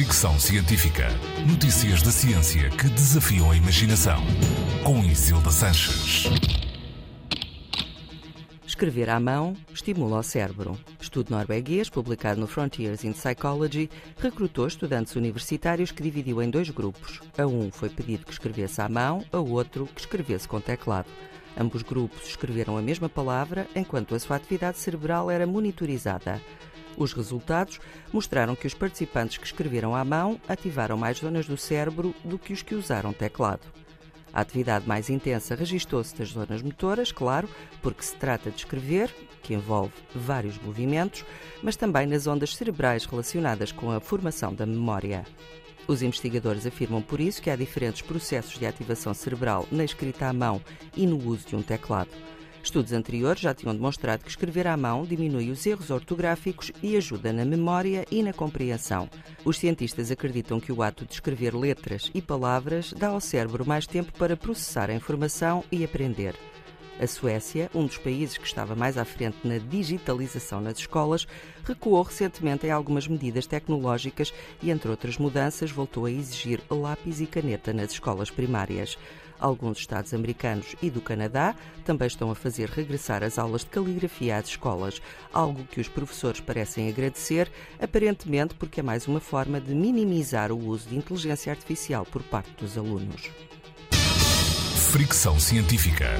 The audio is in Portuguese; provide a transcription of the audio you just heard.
Fricção Científica. Notícias da ciência que desafiam a imaginação. Com Isilda Sanches. Escrever à mão estimula o cérebro. Estudo norueguês, publicado no Frontiers in Psychology, recrutou estudantes universitários que dividiu em dois grupos. A um foi pedido que escrevesse à mão, a outro que escrevesse com teclado. Ambos grupos escreveram a mesma palavra, enquanto a sua atividade cerebral era monitorizada. Os resultados mostraram que os participantes que escreveram à mão ativaram mais zonas do cérebro do que os que usaram teclado. A atividade mais intensa registou-se das zonas motoras, claro, porque se trata de escrever, que envolve vários movimentos, mas também nas ondas cerebrais relacionadas com a formação da memória. Os investigadores afirmam por isso que há diferentes processos de ativação cerebral na escrita à mão e no uso de um teclado. Estudos anteriores já tinham demonstrado que escrever à mão diminui os erros ortográficos e ajuda na memória e na compreensão. Os cientistas acreditam que o ato de escrever letras e palavras dá ao cérebro mais tempo para processar a informação e aprender. A Suécia, um dos países que estava mais à frente na digitalização nas escolas, recuou recentemente em algumas medidas tecnológicas e, entre outras mudanças, voltou a exigir lápis e caneta nas escolas primárias. Alguns Estados americanos e do Canadá também estão a fazer regressar as aulas de caligrafia às escolas, algo que os professores parecem agradecer, aparentemente porque é mais uma forma de minimizar o uso de inteligência artificial por parte dos alunos. Fricção científica.